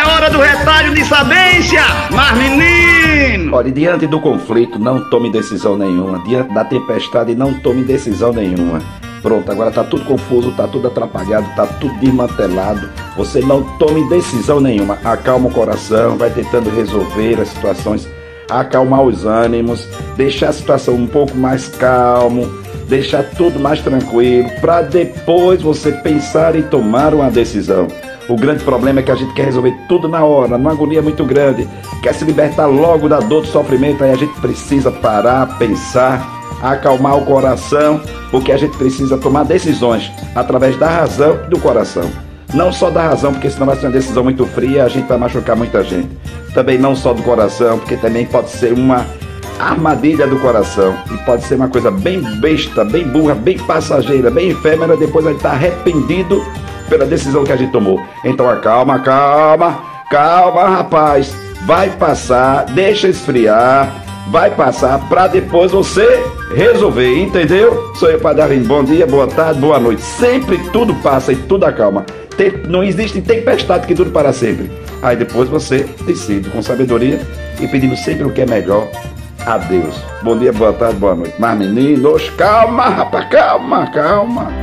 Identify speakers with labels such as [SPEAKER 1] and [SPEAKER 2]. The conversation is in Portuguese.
[SPEAKER 1] hora do retalho de sabência, mas menino!
[SPEAKER 2] Olha, diante do conflito, não tome decisão nenhuma. Diante da tempestade, não tome decisão nenhuma. Pronto, agora tá tudo confuso, tá tudo atrapalhado, tá tudo desmantelado. Você não tome decisão nenhuma. Acalma o coração, vai tentando resolver as situações, acalmar os ânimos, deixar a situação um pouco mais calmo, deixar tudo mais tranquilo, para depois você pensar em tomar uma decisão. O grande problema é que a gente quer resolver tudo na hora, numa agonia muito grande, quer se libertar logo da dor do sofrimento, aí a gente precisa parar, pensar, acalmar o coração, porque a gente precisa tomar decisões através da razão e do coração. Não só da razão, porque senão vai ser uma decisão muito fria, a gente vai machucar muita gente. Também não só do coração, porque também pode ser uma armadilha do coração. E pode ser uma coisa bem besta, bem burra, bem passageira, bem efêmera, depois a gente está arrependido pela decisão que a gente tomou. Então acalma, calma, calma, rapaz. Vai passar, deixa esfriar, vai passar para depois você resolver, entendeu? Sou eu, Padre Bom dia, boa tarde, boa noite. Sempre tudo passa e tudo acalma. Tem, não existe tempestade que dure para sempre. Aí depois você decide com sabedoria e pedindo sempre o que é melhor a Deus. Bom dia, boa tarde, boa noite. Mas meninos, calma, rapaz, calma, calma.